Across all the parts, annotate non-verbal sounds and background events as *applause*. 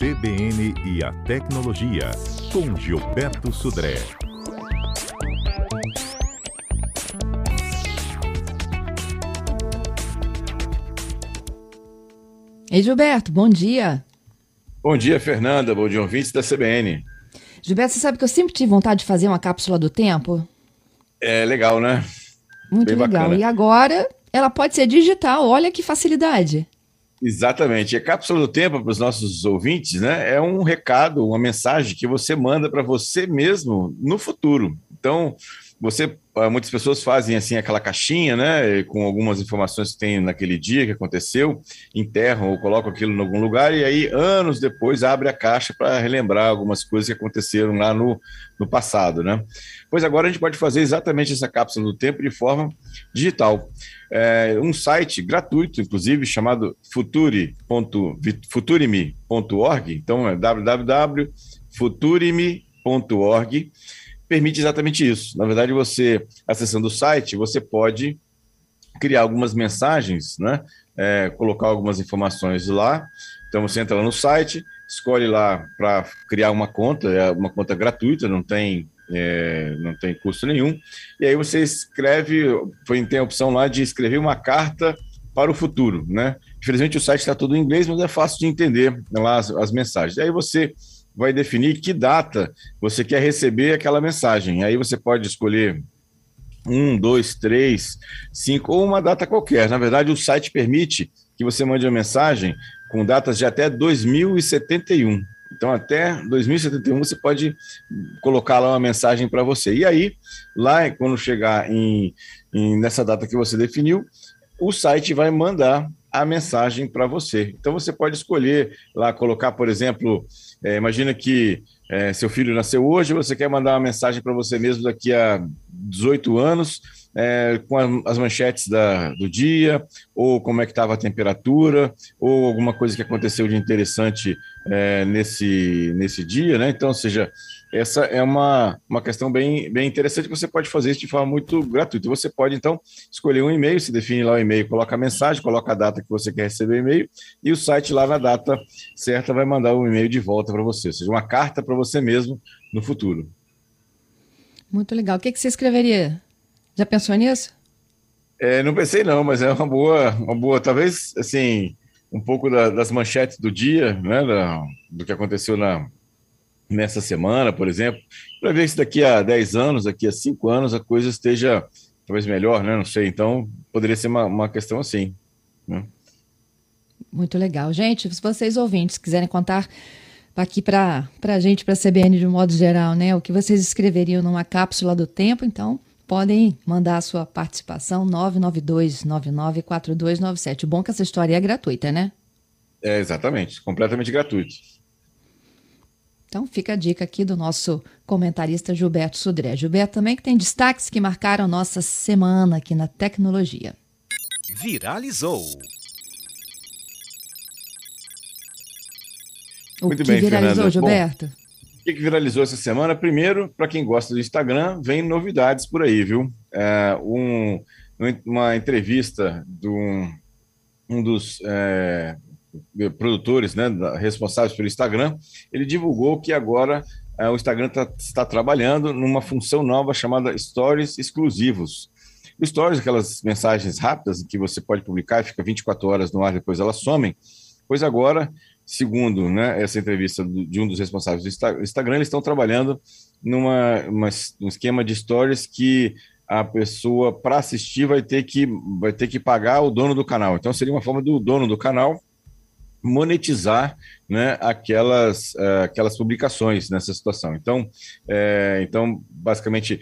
CBN e a Tecnologia, com Gilberto Sudré. Ei, Gilberto, bom dia. Bom dia, Fernanda. Bom dia, ouvintes da CBN. Gilberto, você sabe que eu sempre tive vontade de fazer uma cápsula do tempo? É legal, né? Muito Bem legal. bacana. E agora ela pode ser digital. Olha que facilidade. Exatamente. A cápsula do tempo para os nossos ouvintes, né, é um recado, uma mensagem que você manda para você mesmo no futuro. Então, você, ah, muitas pessoas fazem assim aquela caixinha, né, com algumas informações que tem naquele dia que aconteceu, enterram ou colocam aquilo em algum lugar e aí anos depois abre a caixa para relembrar algumas coisas que aconteceram lá no, no passado, né? Pois agora a gente pode fazer exatamente essa cápsula do tempo de forma digital. É, um site gratuito, inclusive, chamado futuri. futurime.org, então é www.futurime.org, permite exatamente isso. Na verdade, você, acessando o site, você pode criar algumas mensagens, né? É, colocar algumas informações lá. Então você entra lá no site, escolhe lá para criar uma conta, é uma conta gratuita, não tem, é, não tem custo nenhum. E aí você escreve, tem a opção lá de escrever uma carta para o futuro, né? Infelizmente o site está todo em inglês, mas é fácil de entender lá as, as mensagens. E aí você vai definir que data você quer receber aquela mensagem. Aí você pode escolher um, dois, três, cinco, ou uma data qualquer. Na verdade, o site permite que você mande uma mensagem com datas de até 2071. Então, até 2071 você pode colocar lá uma mensagem para você. E aí, lá, quando chegar em, em- nessa data que você definiu, o site vai mandar a mensagem para você. Então, você pode escolher lá, colocar, por exemplo, eh, imagina que eh, seu filho nasceu hoje, você quer mandar uma mensagem para você mesmo daqui a 18 anos, eh, com a- as manchetes da- do dia, ou como é que estava a temperatura, ou alguma coisa que aconteceu de interessante é, nesse, nesse dia, né? Então, ou seja, essa é uma, uma questão bem, bem interessante que você pode fazer isso de forma muito gratuita. Você pode, então, escolher um e-mail, se define lá o e-mail, coloca a mensagem, coloca a data que você quer receber o e-mail, e o site lá na data certa vai mandar o e-mail de volta para você, ou seja, uma carta para você mesmo no futuro. Muito legal. O que, que você escreveria? Já pensou nisso? É, não pensei não, mas é uma boa, uma boa, talvez assim, um pouco da- das manchetes do dia, né, da- do que aconteceu na, nessa semana, por exemplo, para ver se daqui a 10 anos, daqui a 5 anos, a coisa esteja talvez melhor, né, não sei, então poderia ser uma, uma questão assim. né? Muito legal. Gente, se vocês ouvintes quiserem contar aqui para a gente, para a CBN de um modo geral, né, o que vocês escreveriam numa cápsula do tempo, então podem mandar a sua participação 992994297. O bom que essa história é gratuita, né? É, exatamente, completamente gratuito. Então fica a dica aqui do nosso comentarista Gilberto Sudré. Gilberto também que tem destaques que marcaram nossa semana aqui na tecnologia. Viralizou. O Muito que bem, viralizou, Fernanda. Bom, Gilberto? O que, viralizou essa semana? Primeiro, para quem gosta do Instagram, vem novidades por aí, viu? É, um- uma entrevista de um, um dos é, produtores, né, responsáveis pelo Instagram, ele divulgou que agora é, o Instagram tá- está trabalhando numa função nova chamada Stories exclusivos. Stories, aquelas mensagens rápidas que você pode publicar e fica 24 horas no ar, depois elas somem. Pois agora, segundo né, essa entrevista de um dos responsáveis do Insta- Instagram, eles estão trabalhando numa uma, um esquema de stories que a pessoa para assistir vai ter que vai ter que pagar o dono do canal. Então seria uma forma do dono do canal monetizar né, aquelas, eh, aquelas publicações nessa situação. Então, eh, então basicamente,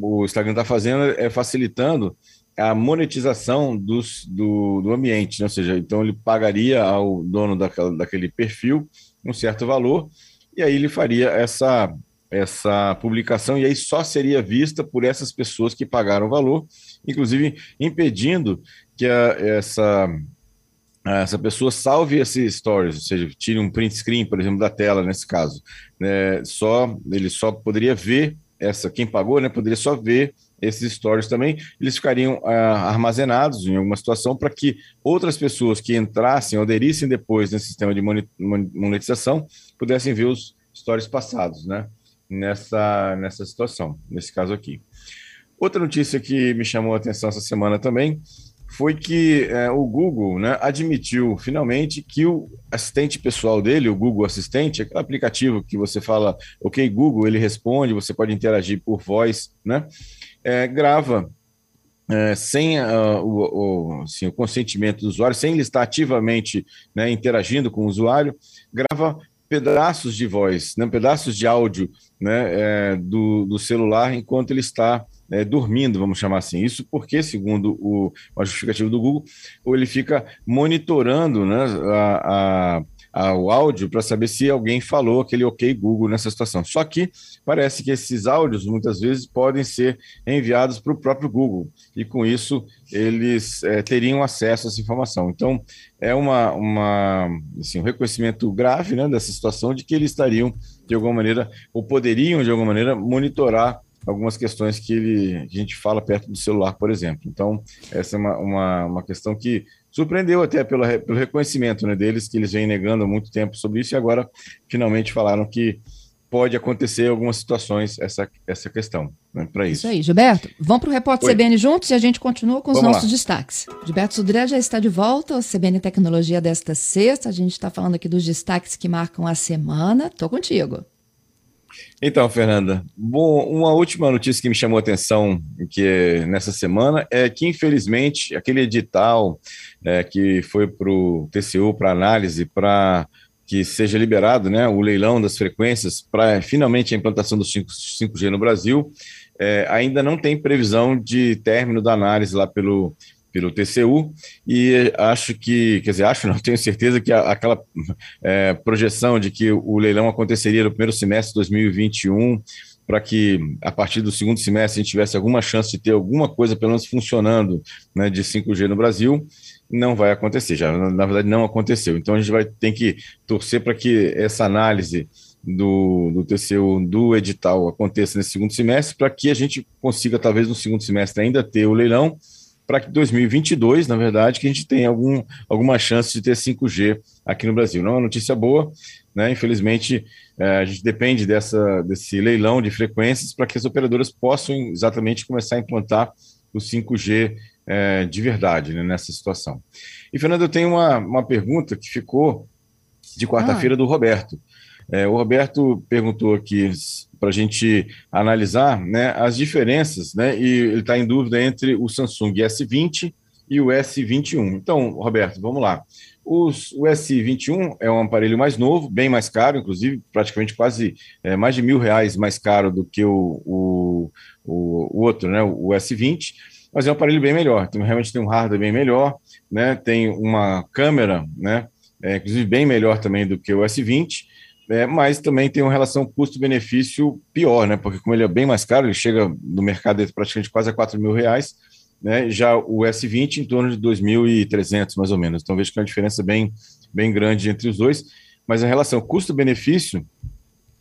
o Instagram está fazendo é facilitando a monetização dos, do, do ambiente, né? ou seja, então ele pagaria ao dono daquela, daquele perfil um certo valor e aí ele faria essa, essa publicação e aí só seria vista por essas pessoas que pagaram o valor, inclusive impedindo que a, essa essa pessoa salve esse stories, ou seja, tire um print screen, por exemplo, da tela nesse caso. né? só ele só poderia ver essa quem pagou, né? Poderia só ver esses stories também, eles ficariam ah, armazenados em alguma situação para que outras pessoas que entrassem aderissem depois nesse sistema de monetização pudessem ver os stories passados, né? Nessa, nessa situação, nesse caso aqui. Outra notícia que me chamou a atenção essa semana também foi que é, o Google né, admitiu finalmente que o assistente pessoal dele, o Google Assistente, aquele aplicativo que você fala, ok, Google, ele responde, você pode interagir por voz, né? É, grava é, sem uh, o, o, assim, o, consentimento do usuário, sem ele estar ativamente né, interagindo com o usuário, grava pedaços de voz, né, pedaços de áudio né, é, do, do celular enquanto ele está é, dormindo, vamos chamar assim. Isso porque, segundo o, a justificativa do Google, ele fica monitorando né, a, a o áudio para saber se alguém falou aquele ok Google nessa situação. Só que parece que esses áudios muitas vezes podem ser enviados para o próprio Google e com isso eles é, teriam acesso a essa informação. Então é uma, uma assim, um reconhecimento grave né, dessa situação de que eles estariam de alguma maneira ou poderiam de alguma maneira monitorar algumas questões que, ele, a gente fala perto do celular, por exemplo. Então, essa é uma, uma, uma questão que surpreendeu até pelo, pelo reconhecimento né, deles, que eles vêm negando há muito tempo sobre isso, e agora finalmente falaram que pode acontecer algumas situações essa, essa questão né, para isso. Isso aí, Gilberto. Vamos para o repórter Oi. CBN juntos e a gente continua com os Vamos nossos lá. destaques. Gilberto Sudré já está de volta, o CBN Tecnologia desta sexta. A gente está falando aqui dos destaques que marcam a semana. Estou contigo. Então, Fernanda, bom, uma última notícia que me chamou a atenção que é nessa semana é que, infelizmente, aquele edital é, que foi para o TCU para análise, para que seja liberado né, o leilão das frequências para finalmente a implantação do 5, 5G no Brasil, é, ainda não tem previsão de término da análise lá pelo pelo TCU, e acho que, quer dizer, acho não, *laughs* tenho certeza que a, aquela é, projeção de que o leilão aconteceria no primeiro semestre de 2021, para que a partir do segundo semestre a gente tivesse alguma chance de ter alguma coisa, pelo menos funcionando, né, de 5G no Brasil, não vai acontecer, já na verdade não aconteceu. Então a gente vai ter que torcer para que essa análise do, do TCU, do edital, aconteça nesse segundo semestre, para que a gente consiga, talvez no segundo semestre, ainda ter o leilão, para que 2022, na verdade, que a gente tenha algum, alguma chance de ter 5G aqui no Brasil. Não é uma notícia boa, né? Infelizmente, é, a gente depende dessa, desse leilão de frequências para que as operadoras possam exatamente começar a implantar o 5G é, de verdade né, nessa situação. E, Fernando, eu tenho uma, uma pergunta que ficou de quarta-feira ah. do Roberto. É, o Roberto perguntou aqui para a gente analisar né, as diferenças, né, e ele está em dúvida entre o Samsung S20 e o S21. Então, Roberto, vamos lá. Os, o S21 é um aparelho mais novo, bem mais caro, inclusive praticamente quase é, mais de mil reais mais caro do que o, o, o, outro, né, o S20, mas é um aparelho bem melhor. Então, realmente tem um hardware bem melhor, né, tem uma câmera, né, é, inclusive bem melhor também do que o S20, é, mas também tem uma relação custo-benefício pior, né? Porque como ele é bem mais caro, ele chega no mercado praticamente quase a 4 mil reais, né? Já o S20 em torno de 2.300 mais ou menos. Então vejo que é uma diferença bem, bem grande entre os dois. Mas a relação custo-benefício,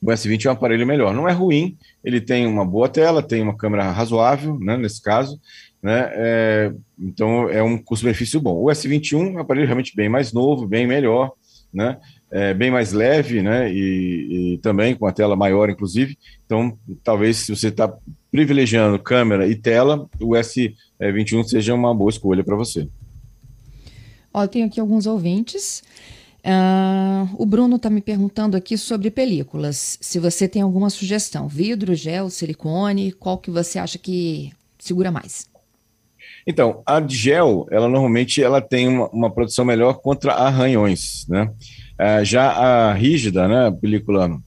o S20 é um aparelho melhor. Não é ruim, ele tem uma boa tela, tem uma câmera razoável, né? Nesse caso, né? É, então é um custo-benefício bom. O S21 é um aparelho realmente bem mais novo, bem melhor, né? é, bem mais leve, né? E, e, também com a tela maior, inclusive. Então, talvez se você está privilegiando câmera e tela, o S21 seja uma boa escolha para você. Eu tenho aqui alguns ouvintes. Uh, o Bruno está me perguntando aqui sobre películas. Se você tem alguma sugestão, vidro, gel, silicone, qual que você acha que segura mais? Então, a gel, ela normalmente ela tem uma, uma melhor contra arranhões, né? É, já a rígida, né, a película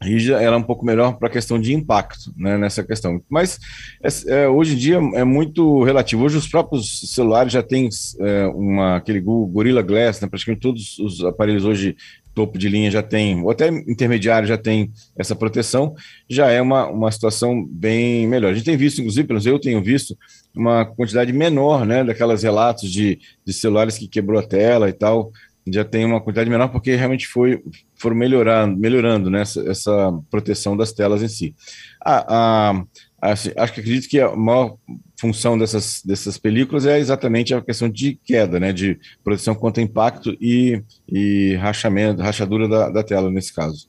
rígida, ela é um pouco melhor para a questão de impacto, né, nessa questão. Mas é, é, hoje em dia é muito relativo. Hoje os próprios celulares já têm é, uma, aquele Gorilla Glass, né, praticamente todos os aparelhos hoje topo de linha já tem, ou até intermediário já tem essa proteção, já é uma, uma situação bem melhor. A gente tem visto, inclusive, pelo menos eu tenho visto, uma quantidade menor, né, daquelas relatos de, de celulares que quebrou a tela e tal, já tem uma quantidade menor porque realmente foi foram melhorando, melhorando né, essa, essa proteção das telas em si. A, a, Assim, acho que acredito que a maior função dessas, dessas películas é exatamente a questão de queda, né, de proteção contra impacto e, e rachamento, rachadura da, da tela nesse caso.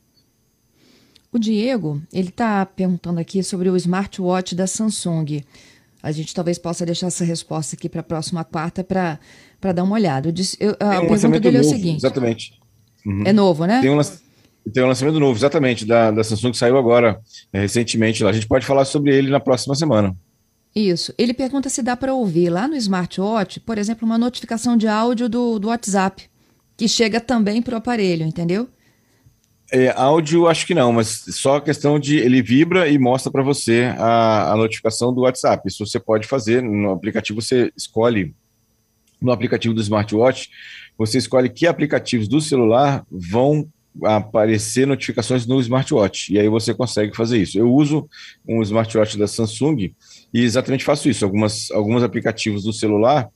O Diego, ele está perguntando aqui sobre o smartwatch da Samsung. A gente talvez possa deixar essa resposta aqui para a próxima quarta para dar uma olhada. Eu a um pergunta dele novo, é o seguinte. Exatamente. Uhum. É novo, né? Tem um, tem um lançamento novo, exatamente, da, da Samsung que saiu agora, é, recentemente lá. A gente pode falar sobre ele na próxima semana. Isso. Ele pergunta se dá para ouvir lá no smartwatch, por exemplo, uma notificação de áudio do, do WhatsApp, que chega também para o aparelho, entendeu? É, áudio, acho que não, mas só a questão de ele vibra e mostra para você a, a notificação do WhatsApp. Isso você pode fazer no aplicativo, você escolhe no aplicativo do smartwatch, você escolhe que aplicativos do celular vão aparecer notificações no smartwatch. E aí você consegue fazer isso. Eu uso um smartwatch da Samsung e exatamente faço isso. Algumas, alguns aplicativos do celular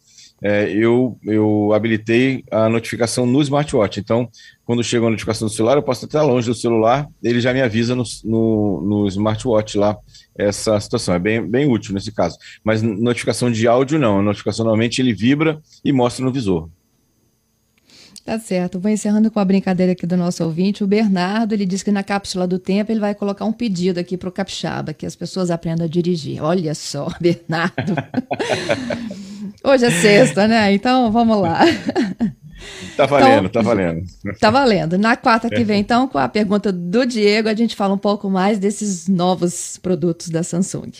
é, eu, eu habilitei a notificação no smartwatch. Então, quando chega uma notificação do celular, eu posso estar longe do celular, ele já me avisa no, no, no smartwatch lá essa situação. É bem, bem útil nesse caso. Mas notificação de áudio não. A notificação normalmente ele vibra e mostra no visor. Tá certo. Vou encerrando com a brincadeira aqui do nosso ouvinte. O Bernardo, ele disse que na cápsula do tempo ele vai colocar um pedido aqui para o Capixaba, que as pessoas aprendam a dirigir. Olha só, *laughs* Bernardo. Hoje é sexta, né? Então, vamos lá. Tá valendo, então, tá valendo. Tá valendo. Na quarta que vem, então, com a pergunta do Diego, a gente fala um pouco mais desses novos produtos da Samsung.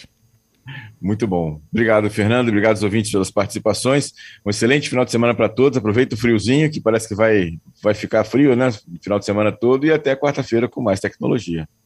Muito bom. Obrigado, Fernando. Obrigado aos ouvintes pelas participações. Um excelente final de semana para todos. Aproveita o friozinho, que parece que vai, vai ficar frio, né? Final de semana todo, e até quarta-feira com mais tecnologia.